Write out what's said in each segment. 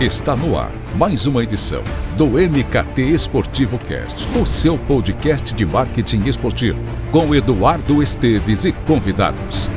Está no ar mais uma edição do MKT Esportivo Cast, o seu podcast de marketing esportivo, com Eduardo Esteves e convidados.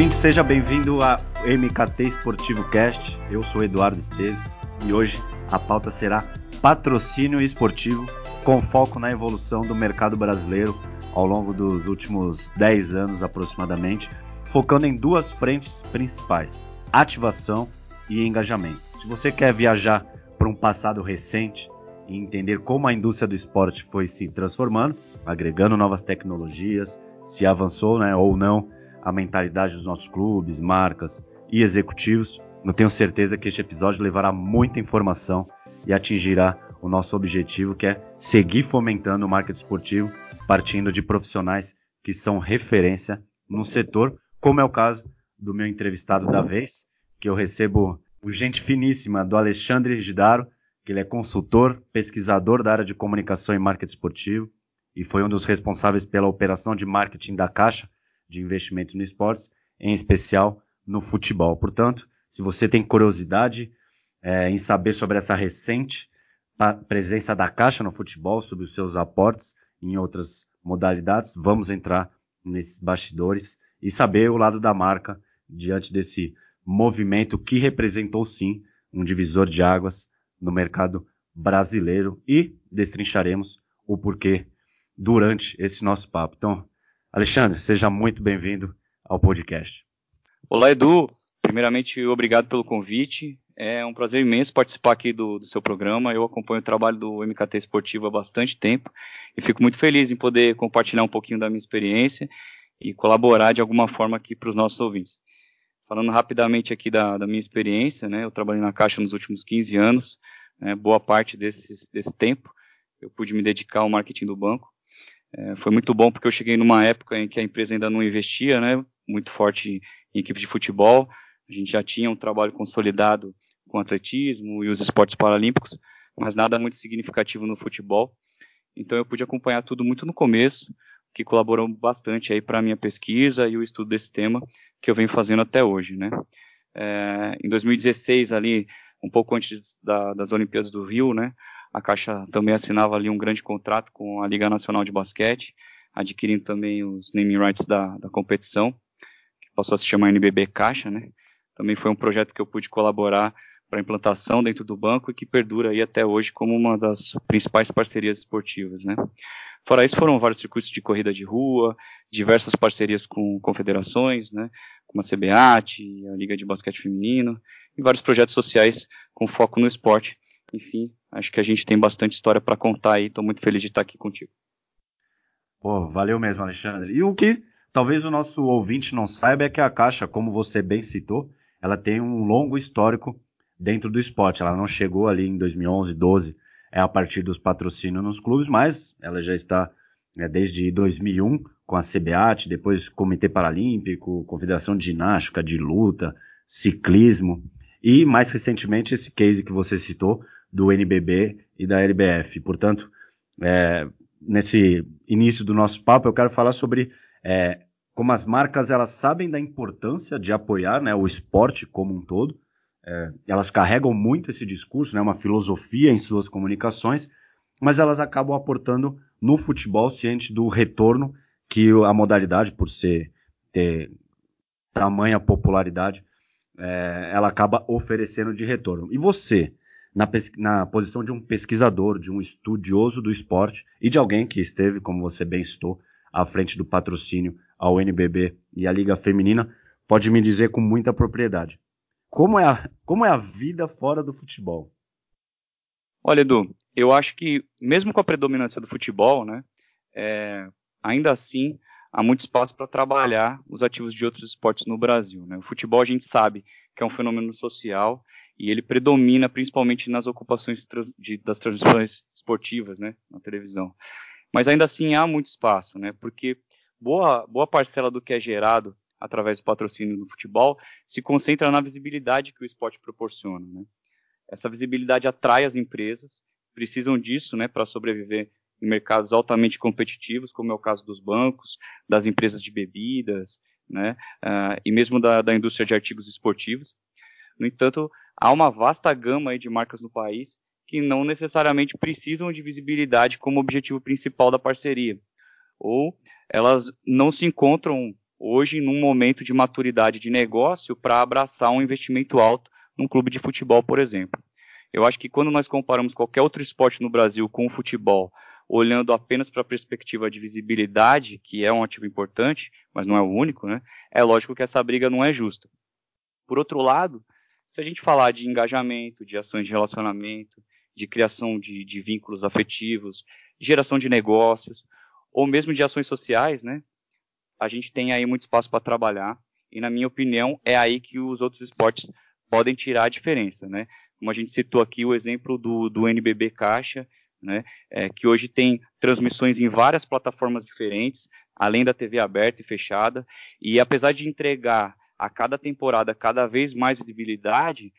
Ouvinte, seja bem-vindo a MKT Esportivo Cast. Eu sou Eduardo Esteves e hoje a pauta será patrocínio esportivo com foco na evolução do mercado brasileiro ao longo dos últimos 10 anos aproximadamente, focando em duas frentes principais: ativação e engajamento. Se você quer viajar para um passado recente e entender como a indústria do esporte foi se transformando, agregando novas tecnologias, se avançou né, ou não a mentalidade dos nossos clubes, marcas e executivos. Eu tenho certeza que este episódio levará muita informação e atingirá o nosso objetivo, que é seguir fomentando o marketing esportivo, partindo de profissionais que são referência no setor, como é o caso do meu entrevistado da vez, que eu recebo gente finíssima do Alexandre Gidaro, que ele é consultor, pesquisador da área de comunicação e marketing esportivo e foi um dos responsáveis pela operação de marketing da Caixa, de investimento no esportes, em especial no futebol. Portanto, se você tem curiosidade é, em saber sobre essa recente presença da Caixa no futebol, sobre os seus aportes em outras modalidades, vamos entrar nesses bastidores e saber o lado da marca diante desse movimento que representou sim um divisor de águas no mercado brasileiro e destrincharemos o porquê durante esse nosso papo. Então, Alexandre, seja muito bem-vindo ao podcast. Olá, Edu. Primeiramente, obrigado pelo convite. É um prazer imenso participar aqui do, do, seu programa. Eu acompanho o trabalho do MKT Esportivo há bastante tempo e fico muito feliz em poder compartilhar um pouquinho da minha experiência e colaborar de alguma forma aqui para os nossos ouvintes. Falando rapidamente aqui da, da, minha experiência, né, eu trabalhei na Caixa nos últimos 15 anos, né, boa parte desse, desse tempo eu pude me dedicar ao marketing do banco. É, foi muito bom porque eu cheguei numa época em que a empresa ainda não investia, né, muito forte em equipe de futebol. A gente já tinha um trabalho consolidado com atletismo e os esportes paralímpicos, mas nada muito significativo no futebol. Então eu pude acompanhar tudo muito no começo, que colaborou bastante aí para a minha pesquisa e o estudo desse tema que eu venho fazendo até hoje, né. É, em 2016 ali, um pouco antes da, das Olimpíadas do Rio, né, a Caixa também assinava ali um grande contrato com a Liga Nacional de Basquete, adquirindo também os naming rights da, da competição, que passou a se chamar NBB Caixa, né? Também foi um projeto que eu pude colaborar para implantação dentro do banco e que perdura aí até hoje como uma das principais parcerias esportivas, né? Fora isso, foram vários circuitos de corrida de rua, diversas parcerias com confederações, né? Como a CBAT, a Liga de Basquete Feminino, e vários projetos sociais com foco no esporte, enfim, acho que a gente tem bastante história para contar aí. Estou muito feliz de estar aqui contigo. Pô, valeu mesmo, Alexandre. E o que talvez o nosso ouvinte não saiba é que a Caixa, como você bem citou, ela tem um longo histórico dentro do esporte. Ela não chegou ali em 2011, 12, é a partir dos patrocínios nos clubes, mas ela já está é, desde 2001 com a CBAT, depois Comitê Paralímpico, Confederação de Ginástica, de Luta, Ciclismo e mais recentemente esse case que você citou do NBB e da LBF. Portanto, é, nesse início do nosso papo, eu quero falar sobre é, como as marcas elas sabem da importância de apoiar né, o esporte como um todo. É, elas carregam muito esse discurso, né, uma filosofia em suas comunicações, mas elas acabam aportando no futebol ciente do retorno que a modalidade, por ser ter tamanha popularidade, é, ela acaba oferecendo de retorno. E você, na, na, posição de um pesquisador, de um estudioso do esporte e de alguém que esteve, como você bem citou, à frente do patrocínio ao NBB e à Liga Feminina, pode me dizer com muita propriedade. Como é a, como é a vida fora do futebol? Olha, Edu, eu acho que mesmo com a predominância do futebol, né, é, ainda assim há muito espaço para trabalhar os ativos de outros esportes no Brasil. Né? O futebol a gente sabe que é um fenômeno social e ele predomina principalmente nas ocupações de, das transmissões esportivas, né, na televisão. Mas ainda assim há muito espaço, né? Porque boa, boa parcela do que é gerado através do patrocínio no futebol se concentra na visibilidade que o esporte proporciona, né? Essa visibilidade atrai as empresas, precisam disso, né, para sobreviver em mercados altamente competitivos, como é o caso dos bancos, das empresas de bebidas, né, uh, e mesmo da, da indústria de artigos esportivos. No entanto, há uma vasta gama de marcas no país que não necessariamente precisam de visibilidade como objetivo principal da parceria, ou elas não se encontram hoje num momento de maturidade de negócio para abraçar um investimento alto num clube de futebol, por exemplo. Eu acho que quando nós comparamos qualquer outro esporte no Brasil com o futebol, olhando apenas para a perspectiva de visibilidade, que é um ativo importante, mas não é o único, né? É lógico que essa briga não é justa. Por outro lado, se a gente falar de engajamento, de ações de relacionamento, de criação de, de vínculos afetivos, geração de negócios, ou mesmo de ações sociais, né? A gente tem aí muito espaço para trabalhar e, na minha opinião, é aí que os outros esportes podem tirar a diferença, né? Como a gente citou aqui o exemplo do, do NBB Caixa, né? É, que hoje tem transmissões em várias plataformas diferentes, além da TV aberta e fechada, e apesar de entregar a cada temporada cada vez mais visibilidade,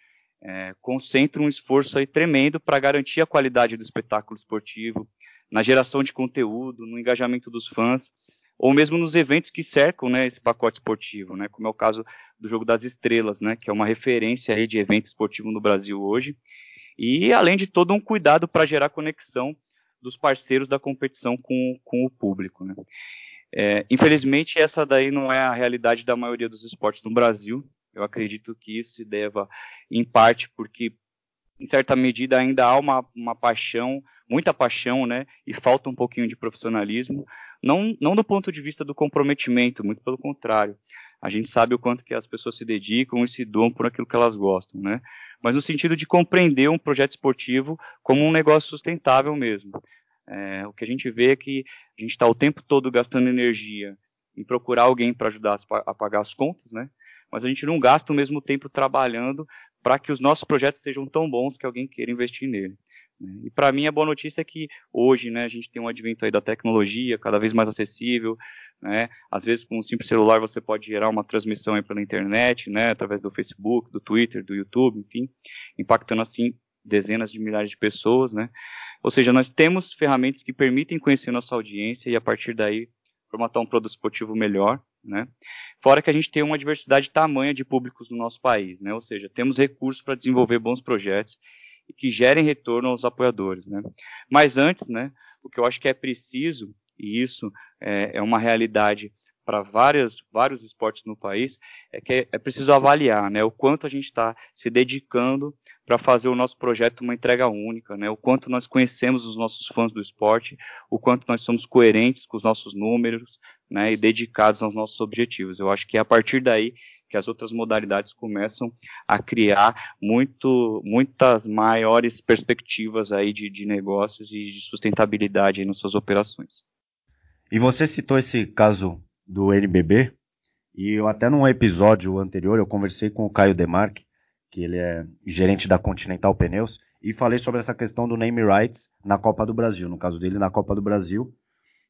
é, concentra um esforço aí tremendo para garantir a qualidade do espetáculo esportivo, na geração de conteúdo, no engajamento dos fãs, ou mesmo nos eventos que cercam né, esse pacote esportivo, né, como é o caso do Jogo das Estrelas, né, que é uma referência aí de evento esportivo no Brasil hoje, e além de todo um cuidado para gerar conexão dos parceiros da competição com, com o público. Né. É, infelizmente, essa daí não é a realidade da maioria dos esportes no Brasil, eu acredito que isso se deva, em parte, porque, em certa medida, ainda há uma, uma paixão, muita paixão, né? E falta um pouquinho de profissionalismo. Não, não do ponto de vista do comprometimento, muito pelo contrário. A gente sabe o quanto que as pessoas se dedicam e se doam por aquilo que elas gostam, né? Mas no sentido de compreender um projeto esportivo como um negócio sustentável mesmo. É, o que a gente vê é que a gente está o tempo todo gastando energia em procurar alguém para ajudar a pagar as contas, né? mas a gente não gasta o mesmo tempo trabalhando para que os nossos projetos sejam tão bons que alguém queira investir nele. Né? E para mim a boa notícia é que hoje, né, a gente tem um advento aí da tecnologia cada vez mais acessível, né? Às vezes com um simples celular você pode gerar uma transmissão aí pela internet, né, através do Facebook, do Twitter, do YouTube, enfim, impactando assim dezenas de milhares de pessoas, né? Ou seja, nós temos ferramentas que permitem conhecer nossa audiência e a partir daí formatar um produto esportivo melhor, né? Fora que a gente tem uma diversidade tamanha de públicos no nosso país, né? Ou seja, temos recursos para desenvolver bons projetos que gerem retorno aos apoiadores, né? Mas antes, né? O que eu acho que é preciso e isso é, é uma realidade para vários, vários esportes no país, é que é, é preciso avaliar né, o quanto a gente está se dedicando para fazer o nosso projeto uma entrega única, né? O quanto nós conhecemos os nossos fãs do esporte, o quanto nós somos coerentes com os nossos números, né? E dedicados aos nossos objetivos. Eu acho que é a partir daí que as outras modalidades começam a criar muito, muitas maiores perspectivas aí de, de negócios e de sustentabilidade nas suas operações. E você citou esse caso do NBB, e eu até num episódio anterior eu conversei com o Caio Demarque, que ele é gerente da Continental Pneus, e falei sobre essa questão do name rights na Copa do Brasil, no caso dele na Copa do Brasil,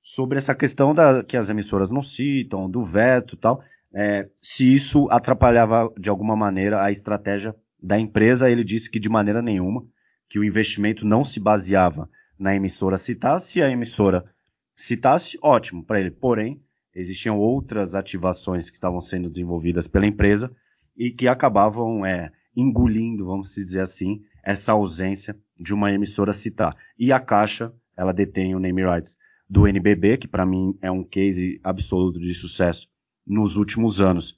sobre essa questão da, que as emissoras não citam, do veto e tal, é, se isso atrapalhava de alguma maneira a estratégia da empresa, ele disse que de maneira nenhuma, que o investimento não se baseava na emissora citar, se a emissora citasse, ótimo para ele, porém, existiam outras ativações que estavam sendo desenvolvidas pela empresa e que acabavam é, engolindo, vamos dizer assim, essa ausência de uma emissora citar. E a Caixa, ela detém o name rights do NBB, que para mim é um case absoluto de sucesso nos últimos anos.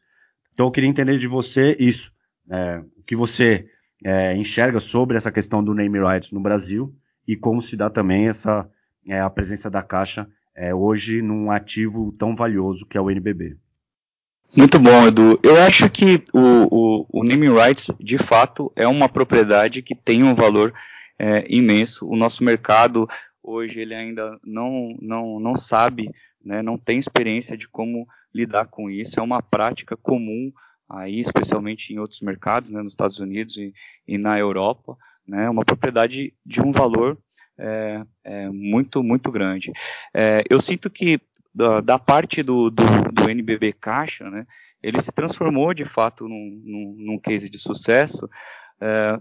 Então eu queria entender de você isso, é, o que você é, enxerga sobre essa questão do name rights no Brasil e como se dá também essa é, a presença da Caixa é, hoje num ativo tão valioso que é o NBB. Muito bom, Edu. Eu acho que o, o, o naming rights, de fato, é uma propriedade que tem um valor é, imenso. O nosso mercado hoje ele ainda não, não, não sabe, né, não tem experiência de como lidar com isso. É uma prática comum aí, especialmente em outros mercados, né, nos Estados Unidos e, e na Europa. Né, é uma propriedade de um valor é, é muito, muito grande. É, eu sinto que da, da parte do, do, do, NBB Caixa, né, ele se transformou de fato num, num, num case de sucesso, é,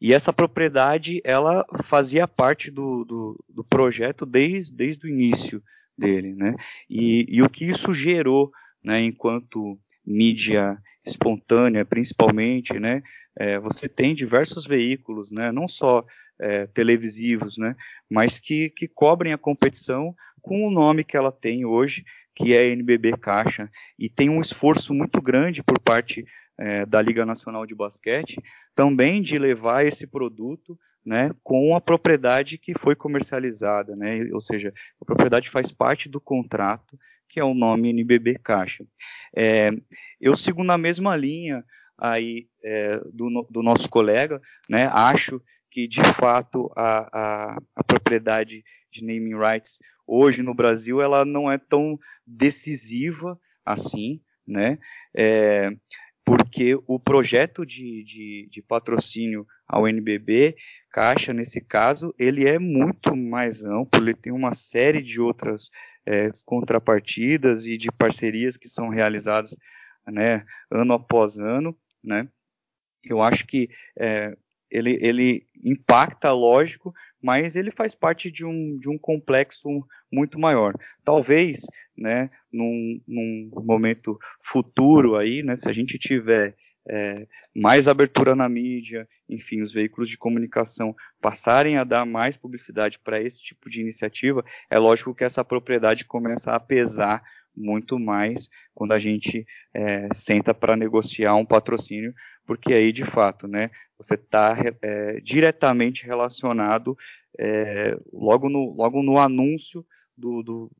e essa propriedade ela fazia parte do, do, do projeto desde, desde o início dele, né? E, e o que isso gerou, né, enquanto mídia espontânea, principalmente, né? É, você tem diversos veículos, né? Não só é, televisivos, né? Mas que, que cobrem a competição com o nome que ela tem hoje, que é NBB Caixa, e tem um esforço muito grande por parte é, da Liga Nacional de Basquete também de levar esse produto né, com a propriedade que foi comercializada, né, ou seja, a propriedade faz parte do contrato, que é o nome NBB Caixa. É, eu sigo na mesma linha aí é, do, do, nosso colega, né, acho que de fato a, a, a, propriedade de naming rights hoje no Brasil ela não é tão decisiva assim, né? É, porque o projeto de, de, de, patrocínio ao NBB, Caixa, nesse caso, ele é muito mais amplo, ele tem uma série de outras é, contrapartidas e de parcerias que são realizadas né, ano após ano, né? Eu acho que é, ele, ele impacta, lógico, mas ele faz parte de um, de um complexo muito maior. Talvez, né, num, num momento futuro aí, né, se a gente tiver é, mais abertura na mídia, enfim, os veículos de comunicação passarem a dar mais publicidade para esse tipo de iniciativa, é lógico que essa propriedade começa a pesar muito mais quando a gente é, senta para negociar um patrocínio, porque aí de fato, né, você está é, diretamente relacionado é, logo, no, logo no anúncio do, do,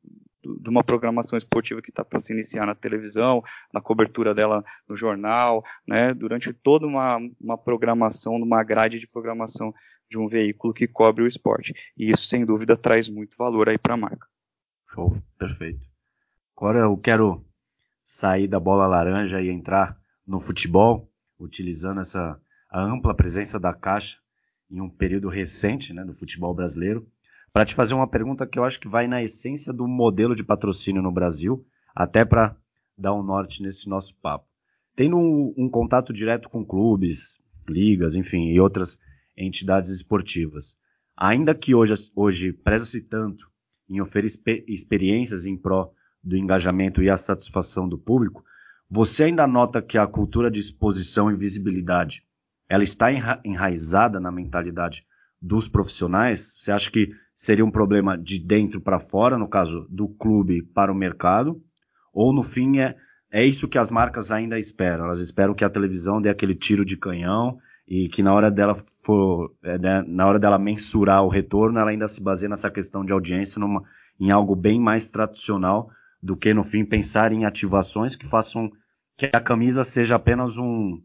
do, de uma programação esportiva que está para se iniciar na televisão, na cobertura dela no jornal, né, durante toda uma, uma programação, uma grade de programação de um veículo que cobre o esporte. E isso, sem dúvida, traz muito valor aí para a marca. Show, perfeito. Agora eu quero sair da bola laranja e entrar no futebol, utilizando essa a ampla presença da Caixa em um período recente né, do futebol brasileiro, para te fazer uma pergunta que eu acho que vai na essência do modelo de patrocínio no Brasil, até para dar um norte nesse nosso papo. Tendo um, um contato direto com clubes, ligas, enfim, e outras entidades esportivas, ainda que hoje, hoje preza-se tanto em oferecer experiências em pró do engajamento e a satisfação do público, você ainda nota que a cultura de exposição e visibilidade ela está enra enraizada na mentalidade dos profissionais? Você acha que seria um problema de dentro para fora, no caso do clube para o mercado? Ou no fim é, é isso que as marcas ainda esperam? Elas esperam que a televisão dê aquele tiro de canhão e que na hora dela for, é, né, na hora dela mensurar o retorno, ela ainda se baseia nessa questão de audiência numa, em algo bem mais tradicional do que no fim pensar em ativações que façam que a camisa seja apenas um,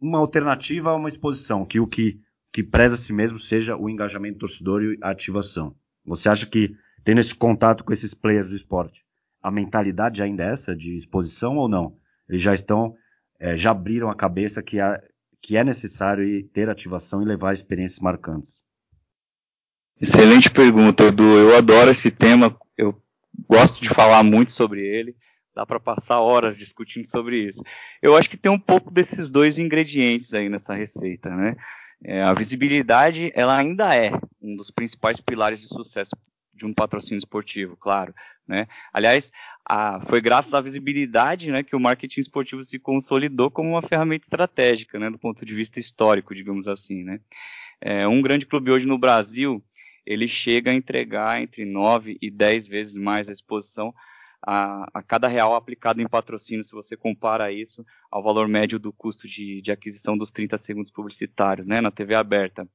uma alternativa a uma exposição, que o que, que preza a si mesmo seja o engajamento do torcedor e a ativação. Você acha que, tendo esse contato com esses players do esporte, a mentalidade ainda é essa de exposição ou não? Eles já estão, é, já abriram a cabeça que, há, que é necessário ter ativação e levar experiências marcantes? Excelente pergunta, Edu. Eu adoro esse tema, eu gosto de falar muito sobre ele dá para passar horas discutindo sobre isso. Eu acho que tem um pouco desses dois ingredientes aí nessa receita, né? É, a visibilidade, ela ainda é um dos principais pilares de sucesso de um patrocínio esportivo, claro, né? Aliás, a, foi graças à visibilidade, né, que o marketing esportivo se consolidou como uma ferramenta estratégica, né, do ponto de vista histórico, digamos assim, né? É, um grande clube hoje no Brasil, ele chega a entregar entre 9 e 10 vezes mais a exposição a, a, cada real aplicado em patrocínio, se você compara isso ao valor médio do custo de, de aquisição dos 30 segundos publicitários, né, na TV aberta.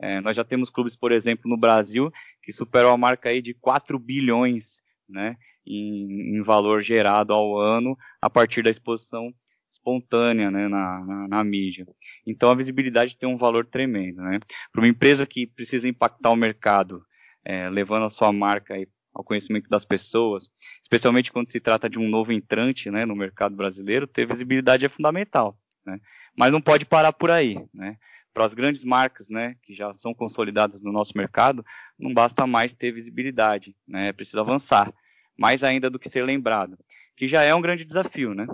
É, nós já temos clubes, por exemplo, no Brasil, que superam a marca aí de 4 bilhões, né, em, em valor gerado ao ano a partir da exposição espontânea né, na, na, na, mídia. Então a visibilidade tem um valor tremendo. Né? Para uma empresa que precisa impactar o mercado, é, levando a sua marca ao conhecimento das pessoas, especialmente quando se trata de um novo entrante né, no mercado brasileiro, ter visibilidade é fundamental. Né? Mas não pode parar por aí. Né? para as grandes marcas, né, que já são consolidadas no nosso mercado, não basta mais ter visibilidade, né, é preciso avançar, mais ainda do que ser lembrado, que já é um grande desafio, né.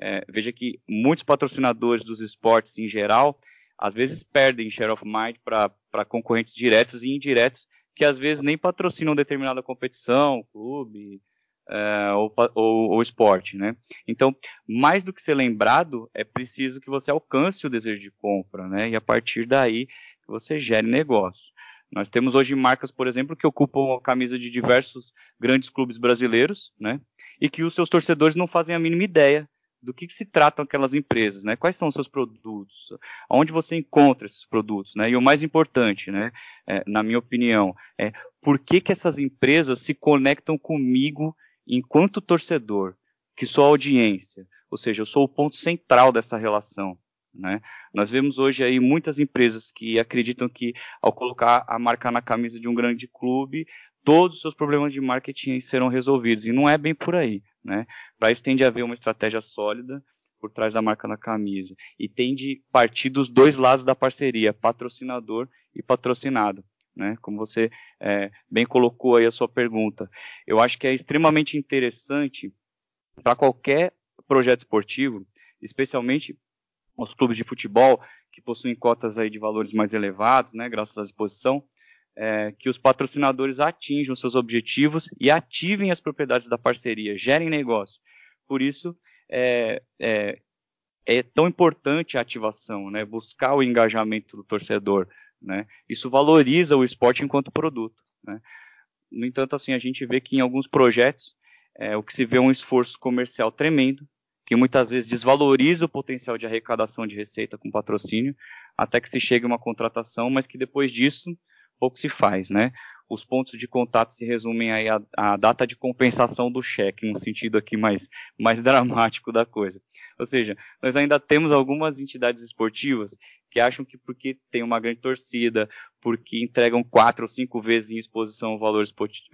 É, veja que muitos patrocinadores dos esportes em geral, às vezes perdem share of mind para concorrentes diretos e indiretos que às vezes nem patrocinam determinada competição, clube, é, ou, ou, ou, esporte, né? Então, mais do que ser lembrado, é preciso que você alcance o desejo de compra, né? E a partir daí você gere negócio. Nós temos hoje marcas, por exemplo, que ocupam a camisa de diversos grandes clubes brasileiros, né? E que os seus torcedores não fazem a mínima ideia do que, que, se tratam aquelas empresas, né? Quais são os seus produtos? Onde você encontra esses produtos, né? E o mais importante, né? É, na minha opinião, é por que, que essas empresas se conectam comigo enquanto torcedor, que sou audiência, ou seja, eu sou o ponto central dessa relação. Né? Nós vemos hoje aí muitas empresas que acreditam que ao colocar a marca na camisa de um grande clube, todos os seus problemas de marketing serão resolvidos. E não é bem por aí. Né? Para isso tem de haver uma estratégia sólida por trás da marca na camisa. E tem de partir dos dois lados da parceria, patrocinador e patrocinado né? Como você é, bem colocou aí a sua pergunta. Eu acho que é extremamente interessante para qualquer projeto esportivo, especialmente os clubes de futebol que possuem cotas aí de valores mais elevados, né? Graças à exposição. É, que os patrocinadores atinjam seus objetivos e ativem as propriedades da parceria, gerem negócio. Por isso, é, é, é tão importante a ativação, né? buscar o engajamento do torcedor, né? Isso valoriza o esporte enquanto produto. Né? No entanto, assim, a gente vê que em alguns projetos é, o que se vê é um esforço comercial tremendo, que muitas vezes desvaloriza o potencial de arrecadação de receita com patrocínio, até que se chegue a uma contratação, mas que depois disso pouco se faz, né? Os pontos de contato se resumem aí à, à data de compensação do cheque, num sentido aqui mais, mais dramático da coisa. Ou seja, nós ainda temos algumas entidades esportivas que acham que porque tem uma grande torcida, porque entregam quatro ou cinco vezes em exposição o valor,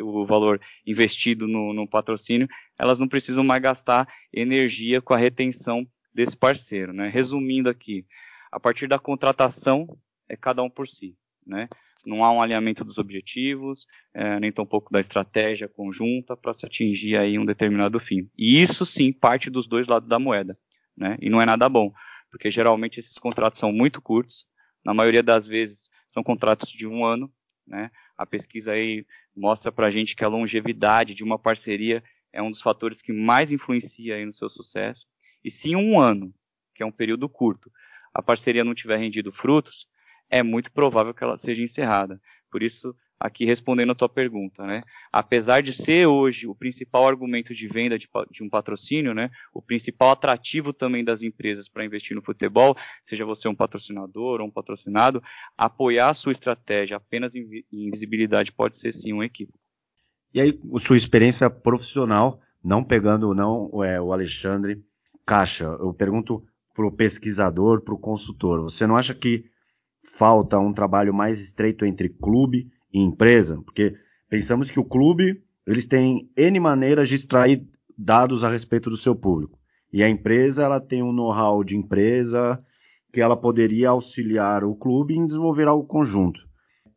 o valor investido no, no patrocínio, elas não precisam mais gastar energia com a retenção desse parceiro. Né? Resumindo aqui, a partir da contratação, é cada um por si. Né? Não há um alinhamento dos objetivos, é, nem tampouco da estratégia conjunta para se atingir aí um determinado fim. E isso sim parte dos dois lados da moeda. Né? E não é nada bom porque geralmente esses contratos são muito curtos, na maioria das vezes são contratos de um ano, né? A pesquisa aí mostra para a gente que a longevidade de uma parceria é um dos fatores que mais influencia aí no seu sucesso. E se em um ano, que é um período curto, a parceria não tiver rendido frutos, é muito provável que ela seja encerrada. Por isso, aqui respondendo a tua pergunta, né? Apesar de ser hoje o principal argumento de venda de, de um patrocínio, né? O principal atrativo também das empresas para investir no futebol, seja você um patrocinador ou um patrocinado, apoiar a sua estratégia apenas em, em visibilidade pode ser sim um equívoco. E aí, sua experiência profissional, não pegando não é, o Alexandre Caixa, eu pergunto para o pesquisador, para o consultor, você não acha que falta um trabalho mais estreito entre clube em empresa, porque pensamos que o clube eles têm N maneiras de extrair dados a respeito do seu público. E a empresa ela tem um know-how de empresa que ela poderia auxiliar o clube em desenvolver algo conjunto.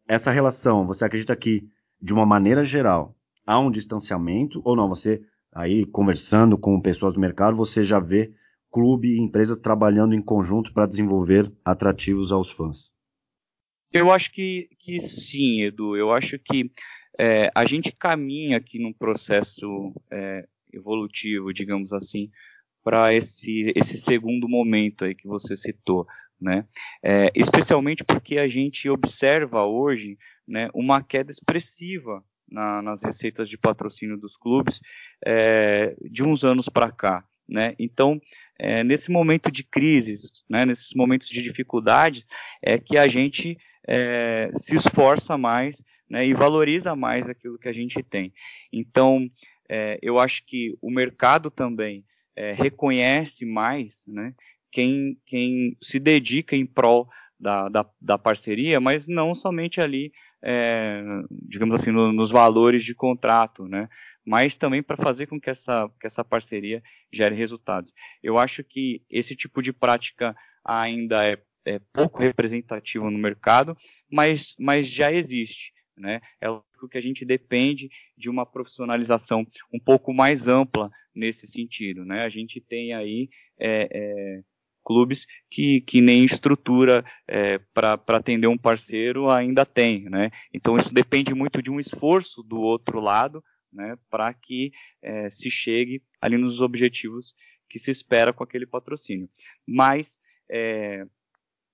Essa relação, você acredita que, de uma maneira geral, há um distanciamento ou não? Você, aí, conversando com pessoas do mercado, você já vê clube e empresa trabalhando em conjunto para desenvolver atrativos aos fãs? Eu acho que, que sim, Edu. Eu acho que é, a gente caminha aqui num processo é, evolutivo, digamos assim, para esse, esse segundo momento aí que você citou, né? É, especialmente porque a gente observa hoje né, uma queda expressiva na, nas receitas de patrocínio dos clubes é, de uns anos para cá, né? Então, é, nesse momento de crise, né, nesses momentos de dificuldade, é que a gente é, se esforça mais né, e valoriza mais aquilo que a gente tem. Então, é, eu acho que o mercado também é, reconhece mais né, quem, quem se dedica em prol da, da, da parceria, mas não somente ali, é, digamos assim, no, nos valores de contrato, né, mas também para fazer com que essa, que essa parceria gere resultados. Eu acho que esse tipo de prática ainda é é, pouco representativa no mercado, mas, mas já existe. Né? É lógico que a gente depende de uma profissionalização um pouco mais ampla nesse sentido. Né? A gente tem aí é, é, clubes que, que nem estrutura é, para atender um parceiro ainda tem. Né? Então isso depende muito de um esforço do outro lado né, para que é, se chegue ali nos objetivos que se espera com aquele patrocínio. Mas é,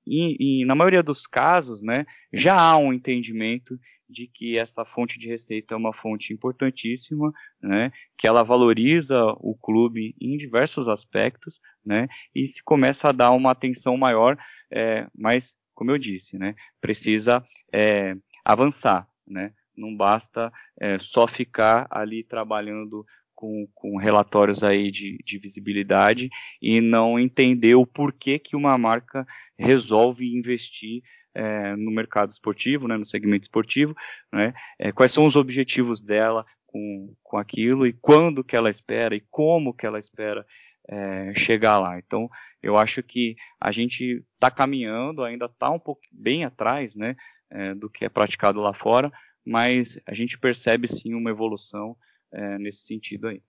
e, e, na maioria dos casos, né, já há um entendimento de que essa fonte de receita é uma fonte importantíssima, né, que ela valoriza o clube em diversos aspectos, né, e se começa a dar uma atenção maior, é, mas, como eu disse, né, precisa é, avançar, né, não basta é, só ficar ali trabalhando com, com relatórios aí de, de, visibilidade e não entender o porquê que uma marca resolve investir é, no mercado esportivo, né, no segmento esportivo, né, é, quais são os objetivos dela com, com aquilo e quando que ela espera e como que ela espera é, chegar lá. Então, eu acho que a gente está caminhando, ainda está um pouco bem atrás, né, é, do que é praticado lá fora, mas a gente percebe sim uma evolução é, nesse sentido aí.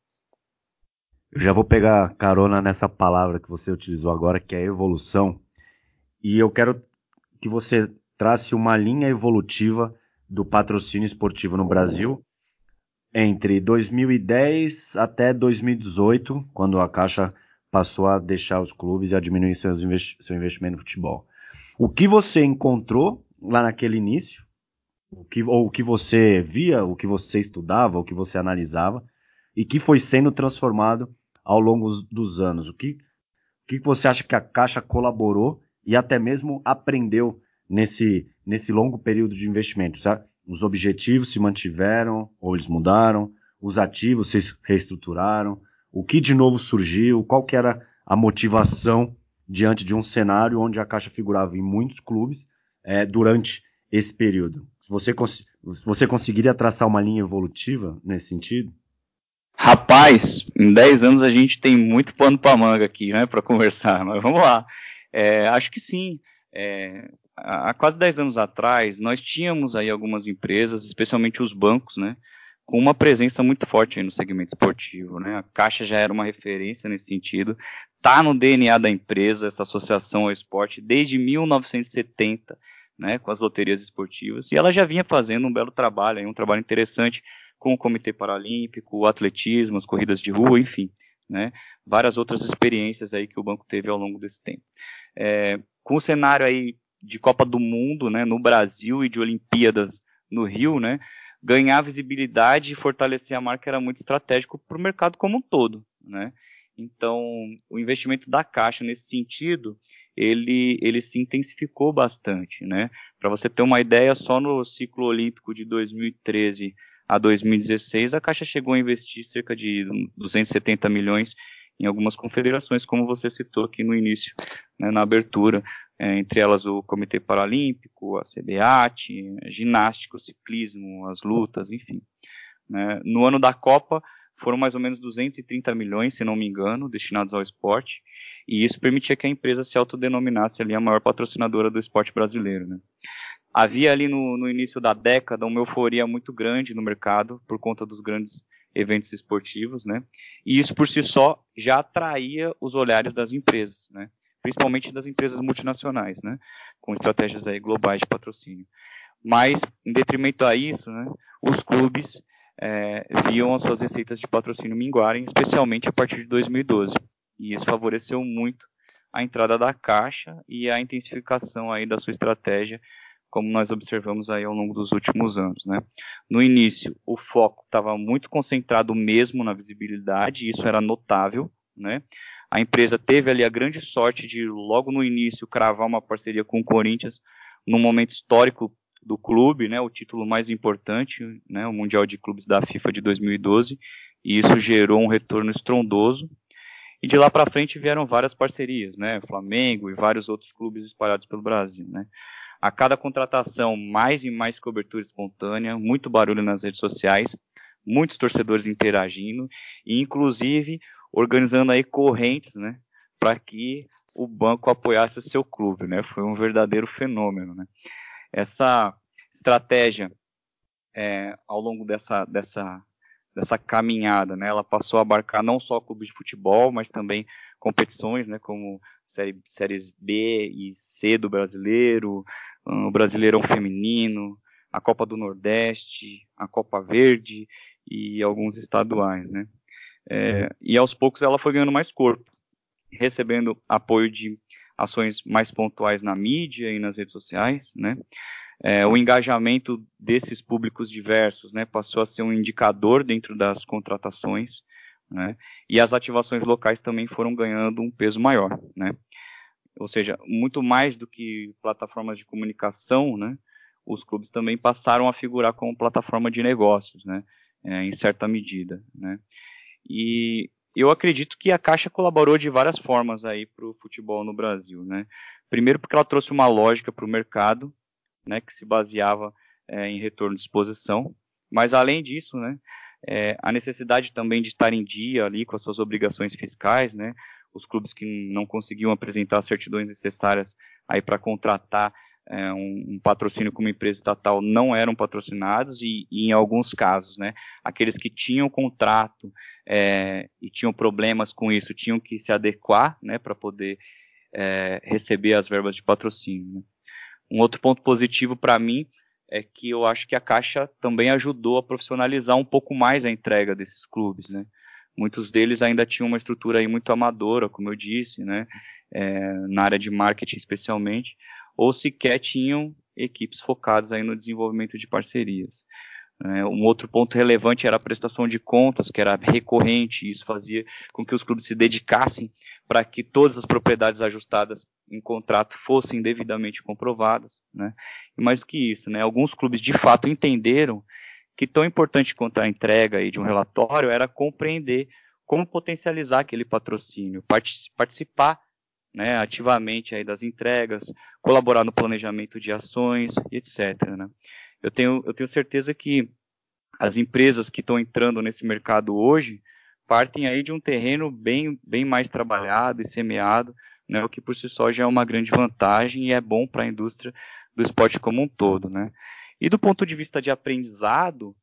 Eu já vou pegar carona nessa palavra que você utilizou agora, que é evolução, e eu quero que você trace uma linha evolutiva do patrocínio esportivo no Brasil entre 2010 até 2018, quando a Caixa passou a deixar os clubes e a diminuir seus investi seu investimento no futebol. O que você encontrou lá naquele início o que, ou o que você via, o que você estudava, o que você analisava, e que foi sendo transformado ao longo dos anos. O que, o que você acha que a Caixa colaborou e até mesmo aprendeu nesse, nesse longo período de investimento? Sabe? Os objetivos se mantiveram ou eles mudaram? Os ativos se reestruturaram? O que de novo surgiu? Qual que era a motivação diante de um cenário onde a Caixa figurava em muitos clubes é, durante esse período? Você, cons você conseguiria traçar uma linha evolutiva nesse sentido? Rapaz, em 10 anos a gente tem muito pano para manga aqui, né, para conversar, mas vamos lá. É, acho que sim. É, há quase 10 anos atrás, nós tínhamos aí algumas empresas, especialmente os bancos, né, com uma presença muito forte no segmento esportivo, né? A Caixa já era uma referência nesse sentido, tá no DNA da empresa essa associação ao esporte desde 1970 né, com as loterias esportivas, e ela já vinha fazendo um belo trabalho, um trabalho interessante com o Comitê Paralímpico, o atletismo, as corridas de rua, enfim, né, várias outras experiências aí que o banco teve ao longo desse tempo. É, com o cenário aí de Copa do Mundo, né, no Brasil e de Olimpíadas no Rio, né, ganhar visibilidade e fortalecer a marca era muito estratégico para o mercado como um todo, né. Então, o investimento da Caixa nesse sentido, ele, ele se intensificou bastante, né? Para você ter uma ideia, só no ciclo olímpico de 2013 a 2016, a Caixa chegou a investir cerca de 270 milhões em algumas confederações, como você citou aqui no início, né, na abertura, é, entre elas o Comitê Paralímpico, a CBAT, a ginástica, o ciclismo, as lutas, enfim. Né. No ano da Copa, foram mais ou menos 230 milhões, se não me engano, destinados ao esporte, e isso permitia que a empresa se autodenominasse ali a maior patrocinadora do esporte brasileiro. Né? Havia ali no, no início da década uma euforia muito grande no mercado por conta dos grandes eventos esportivos, né? E isso por si só já atraía os olhares das empresas, né? Principalmente das empresas multinacionais, né? Com estratégias aí globais de patrocínio. Mas, em detrimento a isso, né? Os clubes é, viam as suas receitas de patrocínio minguarem, especialmente a partir de 2012. E isso favoreceu muito a entrada da Caixa e a intensificação aí da sua estratégia, como nós observamos aí ao longo dos últimos anos. Né? No início, o foco estava muito concentrado mesmo na visibilidade, e isso era notável. Né? A empresa teve ali a grande sorte de, logo no início, cravar uma parceria com o Corinthians, num momento histórico do clube, né, o título mais importante, né, o Mundial de Clubes da FIFA de 2012, e isso gerou um retorno estrondoso. E de lá para frente vieram várias parcerias, né, Flamengo e vários outros clubes espalhados pelo Brasil, né. A cada contratação, mais e mais cobertura espontânea, muito barulho nas redes sociais, muitos torcedores interagindo e inclusive organizando aí correntes, né, para que o banco apoiasse o seu clube, né? Foi um verdadeiro fenômeno, né? Essa estratégia é, ao longo dessa, dessa, dessa caminhada, né? Ela passou a abarcar não só clubes de futebol, mas também competições, né? Como série, séries B e C do brasileiro, o Brasileirão Feminino, a Copa do Nordeste, a Copa Verde e alguns estaduais, né? É, e aos poucos ela foi ganhando mais corpo, recebendo apoio de ações mais pontuais na mídia e nas redes sociais, né? É, o engajamento desses públicos diversos, né, passou a ser um indicador dentro das contratações, né? E as ativações locais também foram ganhando um peso maior, né? Ou seja, muito mais do que plataformas de comunicação, né? Os clubes também passaram a figurar como plataforma de negócios, né? É, em certa medida, né? E eu acredito que a Caixa colaborou de várias formas aí para o futebol no Brasil, né? Primeiro porque ela trouxe uma lógica para o mercado, né, que se baseava é, em retorno de exposição, mas além disso, né, é, a necessidade também de estar em dia ali com as suas obrigações fiscais, né, os clubes que não conseguiam apresentar as certidões necessárias aí para contratar é, um, um, patrocínio como empresa estatal não eram patrocinados e, e, em alguns casos, né, aqueles que tinham contrato é, e tinham problemas com isso tinham que se adequar, né, para poder é, receber as verbas de patrocínio. Né. Um outro ponto positivo para mim é que eu acho que a Caixa também ajudou a profissionalizar um pouco mais a entrega desses clubes, né? Muitos deles ainda tinham uma estrutura aí muito amadora, como eu disse, né? É, na área de marketing especialmente, ou sequer tinham equipes focadas aí no desenvolvimento de parcerias. É, um outro ponto relevante era a prestação de contas, que era recorrente, e isso fazia com que os clubes se dedicassem para que todas as propriedades ajustadas em contrato fossem devidamente comprovadas. Né? E mais do que isso, né, alguns clubes de fato entenderam que tão importante quanto a entrega aí de um relatório era compreender como potencializar aquele patrocínio, participar né, ativamente aí das entregas, colaborar no planejamento de ações, etc. Né? Eu, tenho, eu tenho certeza que as empresas que estão entrando nesse mercado hoje partem aí de um terreno bem, bem mais trabalhado e semeado, né, o que por si só já é uma grande vantagem e é bom para a indústria do esporte como um todo. Né? E do ponto de vista de aprendizado,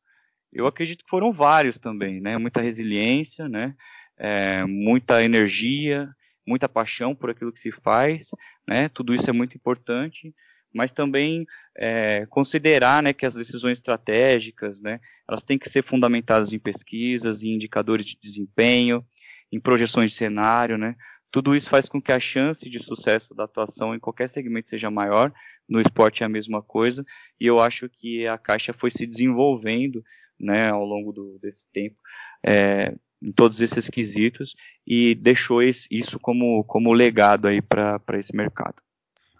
eu acredito que foram vários também, né? muita resiliência, né? É, muita energia, muita paixão por aquilo que se faz, né? Tudo isso é muito importante, mas também é, considerar, né, que as decisões estratégicas, né, elas têm que ser fundamentadas em pesquisas, em indicadores de desempenho, em projeções de cenário, né? Tudo isso faz com que a chance de sucesso da atuação em qualquer segmento seja maior. No esporte é a mesma coisa. E eu acho que a Caixa foi se desenvolvendo, né, ao longo do, desse tempo, é, em todos esses quesitos e deixou isso como, como legado aí para esse mercado.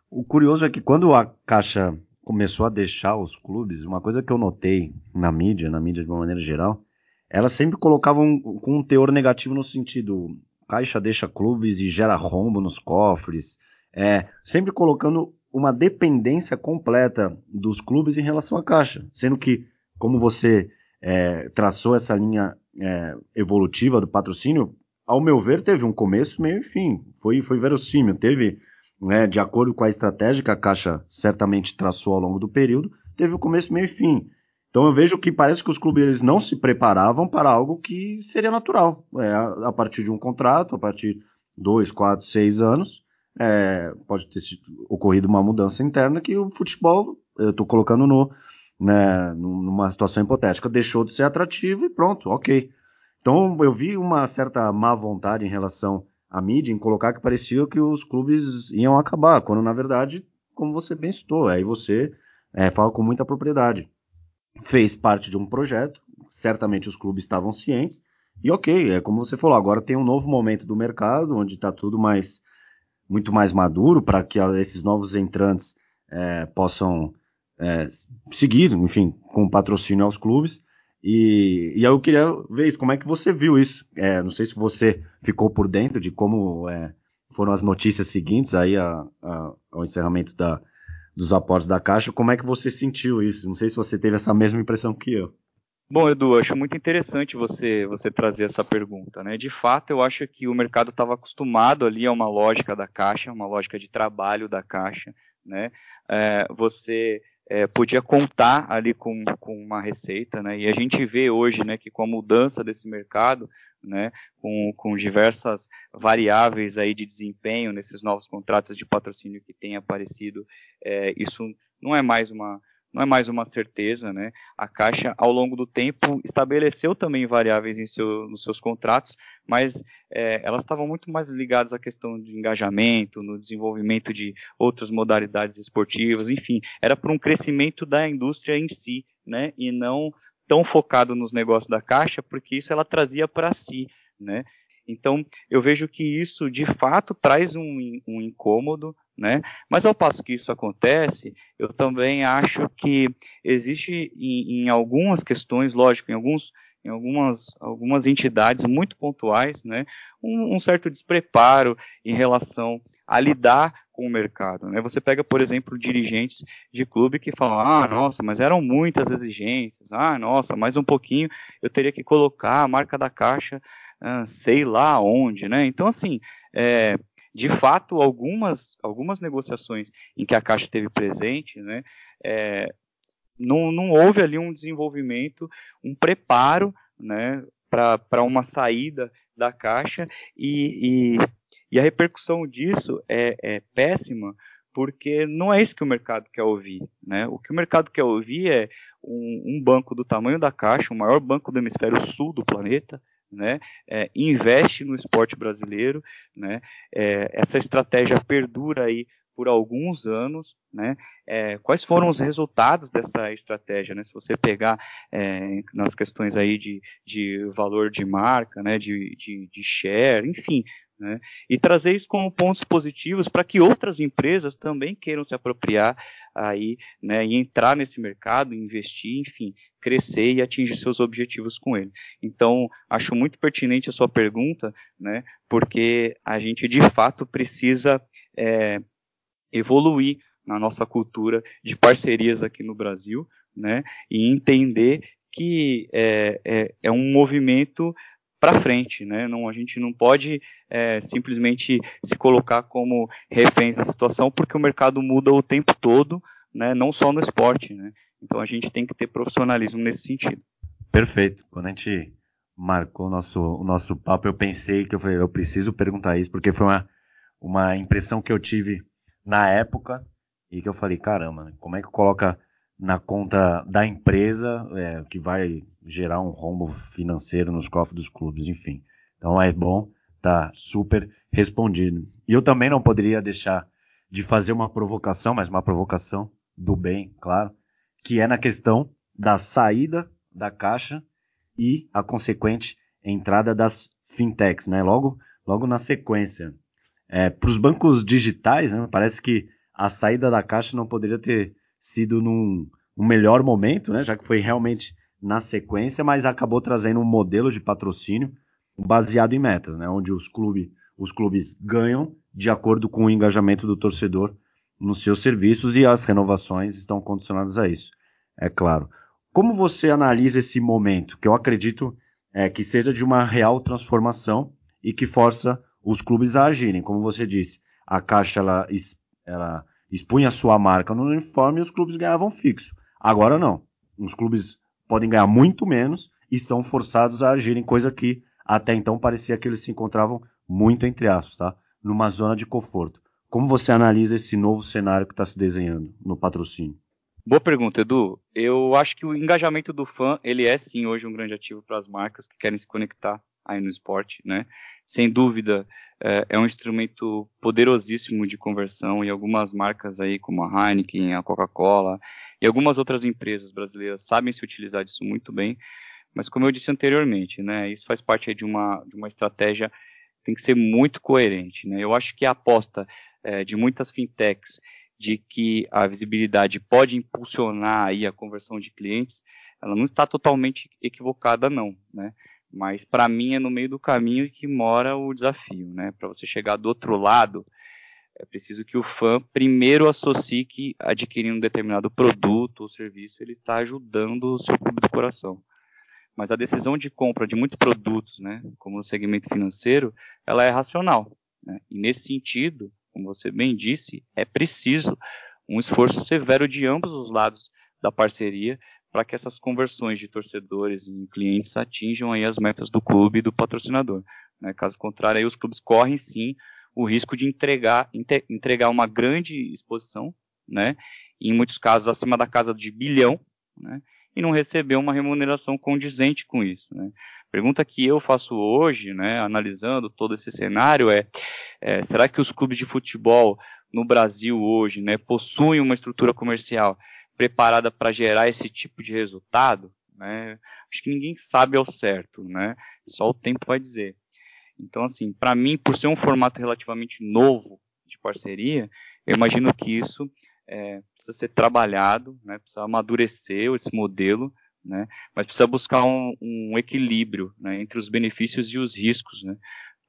O curioso é que quando a Caixa começou a deixar os clubes, uma coisa que eu notei na mídia, na mídia de uma maneira geral, ela sempre colocava um, com um teor negativo no sentido Caixa deixa clubes e gera rombo nos cofres, é, sempre colocando uma dependência completa dos clubes em relação à Caixa, sendo que, como você é, traçou essa linha é, evolutiva do patrocínio, ao meu ver, teve um começo, meio e fim. Foi, foi verossímil. Teve, né, de acordo com a estratégia que a Caixa certamente traçou ao longo do período, teve o um começo, meio e fim. Então eu vejo que parece que os clubes eles não se preparavam para algo que seria natural. É, a, partir de um contrato, a partir de dois, quatro, seis anos, é, pode ter ocorrido uma mudança interna que o futebol, eu estou colocando no, né, numa situação hipotética, deixou de ser atrativo e pronto, ok. Então eu vi uma certa má vontade em relação à mídia em colocar que parecia que os clubes iam acabar, quando na verdade, como você bem citou, aí você é, fala com muita propriedade. Fez parte de um projeto, certamente os clubes estavam cientes, e ok, é como você falou, agora tem um novo momento do mercado, onde está tudo mais muito mais maduro para que esses novos entrantes é, possam é, seguir, enfim, com patrocínio aos clubes. E, e eu queria ver isso, como é que você viu isso? É, não sei se você ficou por dentro de como é, foram as notícias seguintes aí a, a, ao encerramento da, dos aportes da Caixa, como é que você sentiu isso? Não sei se você teve essa mesma impressão que eu. Bom, Edu, acho muito interessante você, você trazer essa pergunta. Né? De fato, eu acho que o mercado estava acostumado ali a uma lógica da caixa, uma lógica de trabalho da caixa. Né? É, você é, podia contar ali com, com uma receita, né? E a gente vê hoje, né, que com a mudança desse mercado, né, com, com diversas variáveis aí de desempenho nesses novos contratos de patrocínio que têm aparecido, é, isso não é mais uma não é mais uma certeza, né? A Caixa, ao longo do tempo, estabeleceu também variáveis em seu, nos seus contratos, mas é, elas estavam muito mais ligadas à questão de engajamento, no desenvolvimento de outras modalidades esportivas, enfim, era para um crescimento da indústria em si, né? E não tão focado nos negócios da Caixa, porque isso ela trazia para si, né? Então, eu vejo que isso, de fato, traz um, um incômodo, né? Mas ao passo que isso acontece, eu também acho que existe em, em algumas questões, lógico, em alguns em algumas, algumas entidades muito pontuais, né, um, um, certo despreparo em relação a lidar com o mercado. Né? Você pega, por exemplo, dirigentes de clube que falam: ah, nossa, mas eram muitas exigências, ah, nossa, mais um pouquinho eu teria que colocar a marca da caixa, ah, sei lá onde, né? Então, assim, é, de fato, algumas, algumas negociações em que a Caixa esteve presente, né, é, não, não houve ali um desenvolvimento, um preparo né, para uma saída da Caixa e, e, e, a repercussão disso é, é péssima porque não é isso que o mercado quer ouvir. Né? O que o mercado quer ouvir é um, um, banco do tamanho da Caixa, o maior banco do hemisfério sul do planeta, né, é, investe no esporte brasileiro, né, é, essa estratégia perdura aí por alguns anos, né, é, quais foram os resultados dessa estratégia, né, se você pegar é, nas questões aí de, de valor de marca, né, de, de, de share, enfim, né, e trazer isso como pontos positivos para que outras empresas também queiram se apropriar aí, né, e entrar nesse mercado, investir, enfim, crescer e atingir seus objetivos com ele. Então, acho muito pertinente a sua pergunta, né, porque a gente de fato precisa é, evoluir na nossa cultura de parcerias aqui no Brasil, né, e entender que é, é, é um movimento para frente, né? Não, a gente não pode é, simplesmente se colocar como reféns da situação, porque o mercado muda o tempo todo, né? Não só no esporte, né? Então a gente tem que ter profissionalismo nesse sentido. Perfeito. Quando a gente marcou o nosso, o nosso papo, eu pensei que eu falei, eu preciso perguntar isso, porque foi uma, uma impressão que eu tive na época e que eu falei, caramba, como é que coloca na conta da empresa é, que vai gerar um rombo financeiro nos cofres dos clubes, enfim. Então é bom, tá super respondido. E eu também não poderia deixar de fazer uma provocação, mas uma provocação do bem, claro, que é na questão da saída da caixa e a consequente entrada das fintechs, né? Logo, logo na sequência. É, Para os bancos digitais, né, parece que a saída da caixa não poderia ter sido num, num melhor momento, né, já que foi realmente na sequência, mas acabou trazendo um modelo de patrocínio baseado em metas, né, onde os, clube, os clubes ganham de acordo com o engajamento do torcedor nos seus serviços e as renovações estão condicionadas a isso, é claro. Como você analisa esse momento, que eu acredito é, que seja de uma real transformação e que força os clubes a agirem? Como você disse, a Caixa ela, ela expunha sua marca no uniforme e os clubes ganhavam fixo. Agora não. Os clubes podem ganhar muito menos e são forçados a agirem, coisa que até então parecia que eles se encontravam muito entre aspas, tá? Numa zona de conforto. Como você analisa esse novo cenário que está se desenhando no patrocínio? Boa pergunta, Edu. Eu acho que o engajamento do fã, ele é sim hoje um grande ativo para as marcas que querem se conectar aí no esporte, né? Sem dúvida, é, é, um instrumento poderosíssimo de conversão e algumas marcas aí, como a Heineken, a Coca-Cola e algumas outras empresas brasileiras sabem se utilizar disso muito bem. Mas como eu disse anteriormente, né, isso faz parte de uma, de uma estratégia tem que ser muito coerente. Né? Eu acho que a aposta é, de muitas fintechs de que a visibilidade pode impulsionar aí a conversão de clientes, ela não está totalmente equivocada não, né? Mas para mim é no meio do caminho que mora o desafio, né? Para você chegar do outro lado, é preciso que o fã primeiro associe que adquirindo um determinado produto ou serviço ele está ajudando o seu clube do coração. mas a decisão de compra de muitos produtos, né, como no segmento financeiro, ela é racional. Né? E nesse sentido, como você bem disse, é preciso um esforço severo de ambos os lados da parceria para que essas conversões de torcedores em clientes atinjam aí as metas do clube e do patrocinador. Né? Caso contrário, aí os clubes correm sim o risco de entregar, entregar uma grande exposição, né? em muitos casos acima da casa de bilhão, né? e não receber uma remuneração condizente com isso. Né? Pergunta que eu faço hoje, né, analisando todo esse cenário, é, é será que os clubes de futebol no Brasil hoje né, possuem uma estrutura comercial preparada para gerar esse tipo de resultado? Né? Acho que ninguém sabe ao certo, né? só o tempo vai dizer. Então, assim, para mim, por ser um formato relativamente novo de parceria, eu imagino que isso é, precisa ser trabalhado, né, precisa amadurecer esse modelo, né, mas precisa buscar um, um equilíbrio né, entre os benefícios e os riscos né,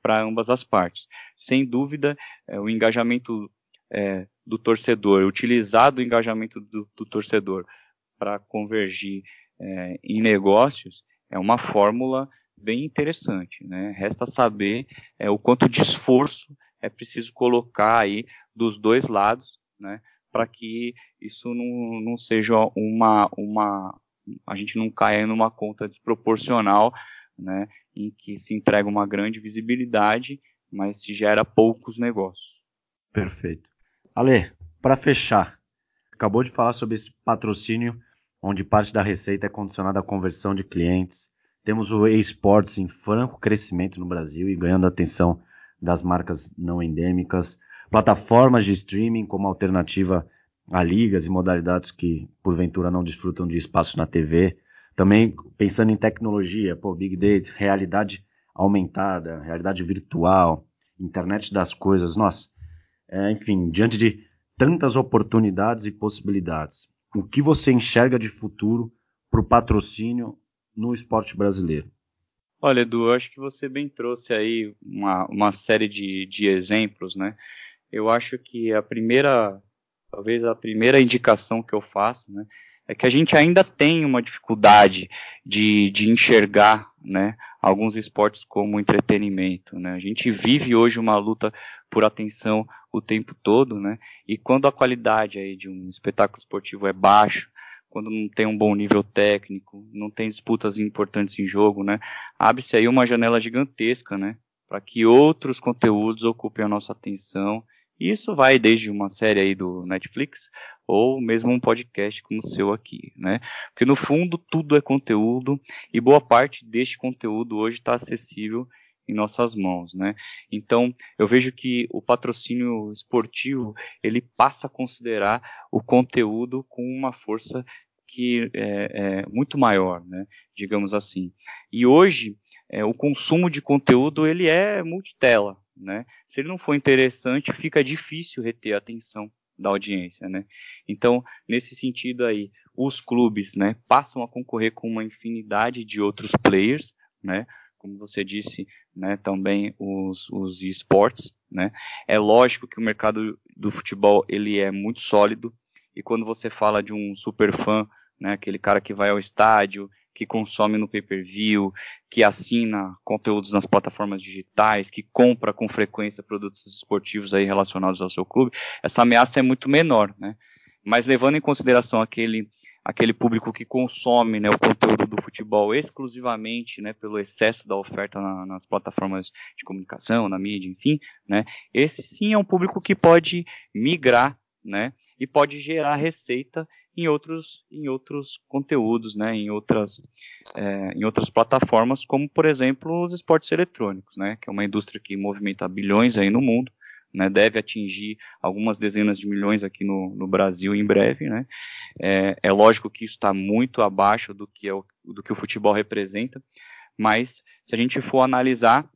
para ambas as partes. Sem dúvida, é, o engajamento é, do torcedor, utilizar o engajamento do, do torcedor para convergir é, em negócios é uma fórmula bem interessante. Né? Resta saber é, o quanto de esforço é preciso colocar aí dos dois lados, né, para que isso não, não seja uma, uma. A gente não caia numa conta desproporcional, né, em que se entrega uma grande visibilidade, mas se gera poucos negócios. Perfeito. Ale, para fechar, acabou de falar sobre esse patrocínio, onde parte da receita é condicionada à conversão de clientes. Temos o esportes em franco crescimento no Brasil e ganhando atenção das marcas não endêmicas plataformas de streaming como alternativa a ligas e modalidades que porventura não desfrutam de espaço na TV. Também pensando em tecnologia, pô, Big Data, realidade aumentada, realidade virtual, internet das coisas, nossa. É, enfim, diante de tantas oportunidades e possibilidades, o que você enxerga de futuro para o patrocínio no esporte brasileiro? Olha, Edu, eu acho que você bem trouxe aí uma, uma série de, de exemplos, né? eu acho que a primeira, talvez a primeira indicação que eu faço, né, é que a gente ainda tem uma dificuldade de, de enxergar, né, alguns esportes como entretenimento, né. A gente vive hoje uma luta por atenção o tempo todo, né, e quando a qualidade aí de um espetáculo esportivo é baixa, quando não tem um bom nível técnico, não tem disputas importantes em jogo, né, abre-se aí uma janela gigantesca, né, para que outros conteúdos ocupem a nossa atenção isso vai desde uma série aí do Netflix ou mesmo um podcast como o seu aqui, né? Porque no fundo tudo é conteúdo e boa parte deste conteúdo hoje está acessível em nossas mãos, né? Então eu vejo que o patrocínio esportivo ele passa a considerar o conteúdo com uma força que é, é muito maior, né? Digamos assim. E hoje é, o consumo de conteúdo ele é multitela, né? Se ele não for interessante, fica difícil reter a atenção da audiência, né? Então, nesse sentido aí, os clubes, né, passam a concorrer com uma infinidade de outros players, né? Como você disse, né, também os, os esportes, né? É lógico que o mercado do futebol ele é muito sólido e quando você fala de um super fã, né, aquele cara que vai ao estádio que consome no pay-per-view, que assina conteúdos nas plataformas digitais, que compra com frequência produtos esportivos aí relacionados ao seu clube, essa ameaça é muito menor, né? Mas levando em consideração aquele aquele público que consome né, o conteúdo do futebol exclusivamente né, pelo excesso da oferta na, nas plataformas de comunicação, na mídia, enfim, né, esse sim é um público que pode migrar né, e pode gerar receita em outros, em outros conteúdos, né, em, outras, é, em outras plataformas, como por exemplo os esportes eletrônicos, né, que é uma indústria que movimenta bilhões aí no mundo, né, deve atingir algumas dezenas de milhões aqui no, no Brasil em breve, né, é, é lógico que isso está muito abaixo do que, é o, do que o futebol representa, mas se a gente for analisar,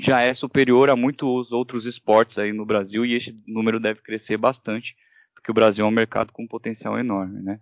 já é superior a muitos outros esportes aí no Brasil e esse número deve crescer bastante porque o Brasil é um mercado com um potencial enorme, né?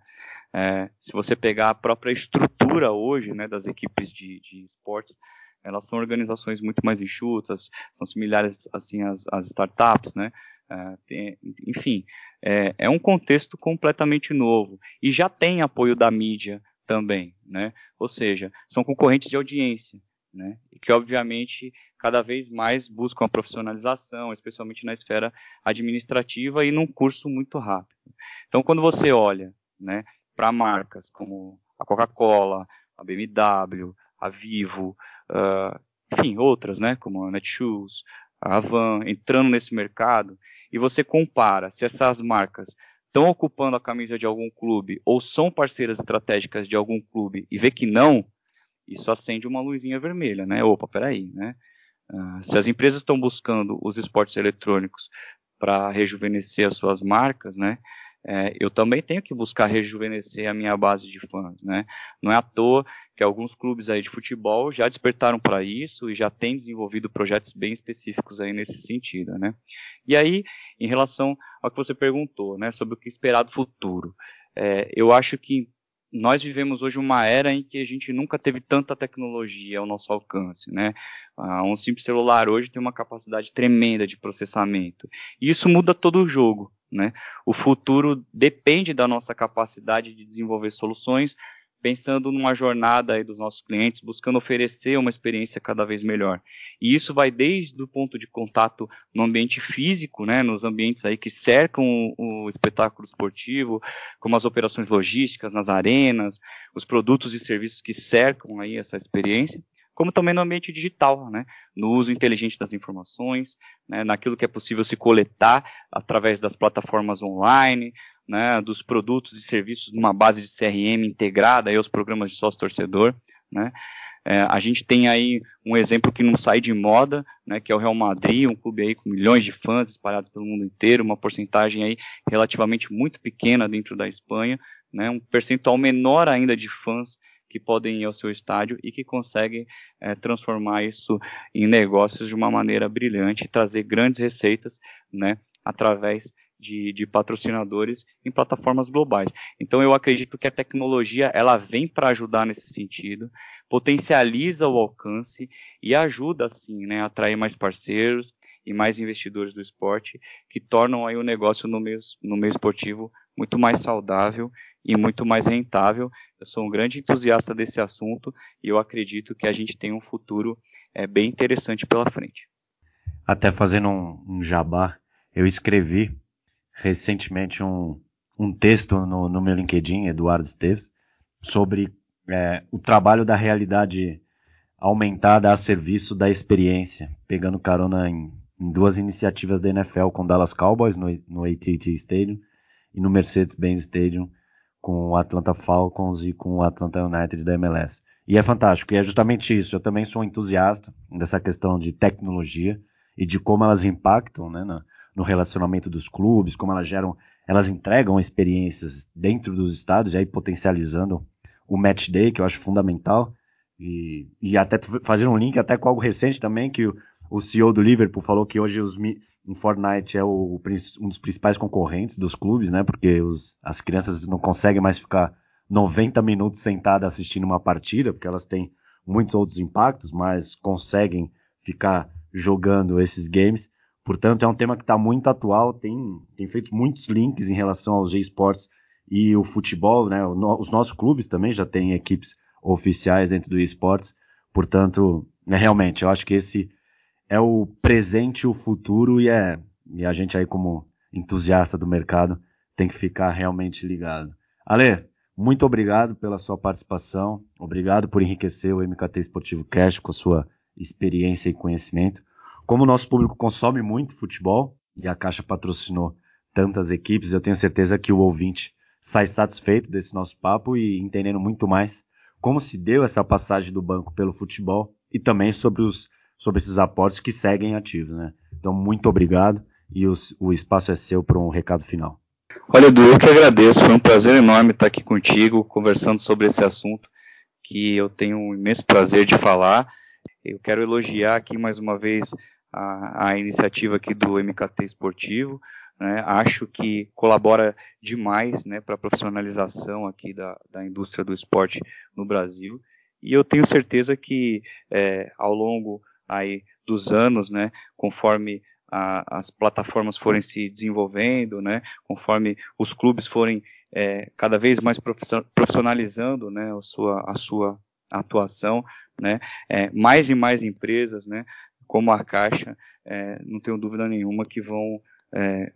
É, se você pegar a própria estrutura hoje, né, das equipes de, de esportes, elas são organizações muito mais enxutas, são similares assim às, às startups, né? É, tem, enfim, é, é, um contexto completamente novo e já tem apoio da mídia também, né? Ou seja, são concorrentes de audiência, né? E que obviamente cada vez mais buscam a profissionalização, especialmente na esfera administrativa e num curso muito rápido. Então, quando você olha, né, para marcas como a Coca-Cola, a BMW, a Vivo, uh, enfim, outras, né, como a Netshoes, a Avan, entrando nesse mercado, e você compara se essas marcas estão ocupando a camisa de algum clube ou são parceiras estratégicas de algum clube e vê que não, isso acende uma luzinha vermelha, né? Opa, peraí, né? Uh, se as empresas estão buscando os esportes eletrônicos para rejuvenescer as suas marcas, né? é, eu também tenho que buscar rejuvenescer a minha base de fãs, né? Não é à toa que alguns clubes aí de futebol já despertaram para isso e já têm desenvolvido projetos bem específicos aí nesse sentido, né? E aí, em relação ao que você perguntou, né, sobre o que esperar do futuro, é, eu acho que nós vivemos hoje uma era em que a gente nunca teve tanta tecnologia ao nosso alcance, né? Ah, um simples celular hoje tem uma capacidade tremenda de processamento. E isso muda todo o jogo, né? O futuro depende da nossa capacidade de desenvolver soluções, pensando numa jornada aí dos nossos clientes, buscando oferecer uma experiência cada vez melhor. E isso vai desde o ponto de contato no ambiente físico, né, nos ambientes aí que cercam o, o espetáculo esportivo, como as operações logísticas nas arenas, os produtos e serviços que cercam aí essa experiência, como também no ambiente digital, né? no uso inteligente das informações, né? naquilo que é possível se coletar através das plataformas online, né? dos produtos e serviços numa base de CRM integrada aí aos programas de sócio-torcedor. Né? É, a gente tem aí um exemplo que não sai de moda, né, que é o Real Madrid, um clube aí com milhões de fãs espalhados pelo mundo inteiro, uma porcentagem aí relativamente muito pequena dentro da Espanha, né, um percentual menor ainda de fãs que podem ir ao seu estádio e que conseguem é, transformar isso em negócios de uma maneira brilhante e trazer grandes receitas né, através de, de, patrocinadores em plataformas globais. Então eu acredito que a tecnologia ela vem para ajudar nesse sentido, potencializa o alcance e ajuda assim, né, a atrair mais parceiros e mais investidores do esporte, que tornam aí o negócio no meio, no meio esportivo muito mais saudável e muito mais rentável. Eu sou um grande entusiasta desse assunto e eu acredito que a gente tem um futuro é, bem interessante pela frente. Até fazendo um, um jabá, eu escrevi recentemente um, um texto no, no meu LinkedIn, Eduardo Esteves, sobre é, o trabalho da realidade aumentada a serviço da experiência, pegando carona em, em duas iniciativas da NFL com Dallas Cowboys no, no AT&T Stadium e no Mercedes-Benz Stadium com o Atlanta Falcons e com o Atlanta United da MLS. E é fantástico, e é justamente isso. Eu também sou entusiasta dessa questão de tecnologia e de como elas impactam né, no, no relacionamento dos clubes, como elas geram, elas entregam experiências dentro dos estados, aí potencializando o match day, que eu acho fundamental. E, e até fazer um link até com algo recente também, que o, o CEO do Liverpool falou que hoje os, em Fortnite é o, um dos principais concorrentes dos clubes, né? Porque os, as crianças não conseguem mais ficar 90 minutos sentadas assistindo uma partida, porque elas têm muitos outros impactos, mas conseguem ficar jogando esses games. Portanto, é um tema que está muito atual, tem, tem feito muitos links em relação aos esportes e o futebol, né? Os nossos clubes também já têm equipes oficiais dentro do esportes. Portanto, é, realmente, eu acho que esse é o presente e o futuro e é e a gente aí como entusiasta do mercado tem que ficar realmente ligado. Ale, muito obrigado pela sua participação, obrigado por enriquecer o MKT Esportivo Cash com a sua experiência e conhecimento. Como o nosso público consome muito futebol e a Caixa patrocinou tantas equipes, eu tenho certeza que o ouvinte sai satisfeito desse nosso papo e entendendo muito mais como se deu essa passagem do banco pelo futebol e também sobre os sobre esses aportes que seguem ativos, né? Então, muito obrigado e os, o espaço é seu para um recado final. Olha, Edu, eu que agradeço. Foi um prazer enorme estar aqui contigo, conversando sobre esse assunto que eu tenho um imenso prazer de falar. Eu quero elogiar aqui mais uma vez a, a iniciativa aqui do MKT Esportivo. Né? Acho que colabora demais né, para a profissionalização aqui da, da indústria do esporte no Brasil. E eu tenho certeza que é, ao longo aí dos anos, né, conforme a, as plataformas forem se desenvolvendo, né, conforme os clubes forem é, cada vez mais profissionalizando né, a, sua, a sua atuação, né, é, mais e mais empresas, né, como a Caixa, é, não tenho dúvida nenhuma que vão é,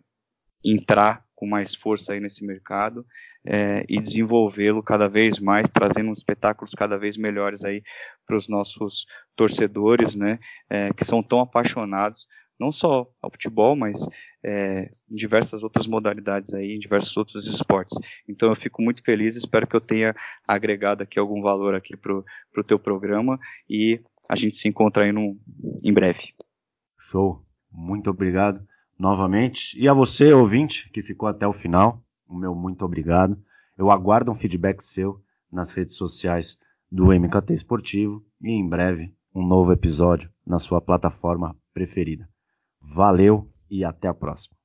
entrar com mais força aí nesse mercado é, e desenvolvê-lo cada vez mais, trazendo espetáculos cada vez melhores aí para os nossos torcedores, né, é, que são tão apaixonados não só ao futebol, mas é, em diversas outras modalidades aí, em diversos outros esportes. Então eu fico muito feliz, espero que eu tenha agregado aqui algum valor aqui para o teu programa e a gente se encontra aí no, em breve. Show, muito obrigado novamente. E a você, ouvinte, que ficou até o final, o meu muito obrigado. Eu aguardo um feedback seu nas redes sociais do MKT Esportivo e em breve um novo episódio na sua plataforma preferida. Valeu e até a próxima.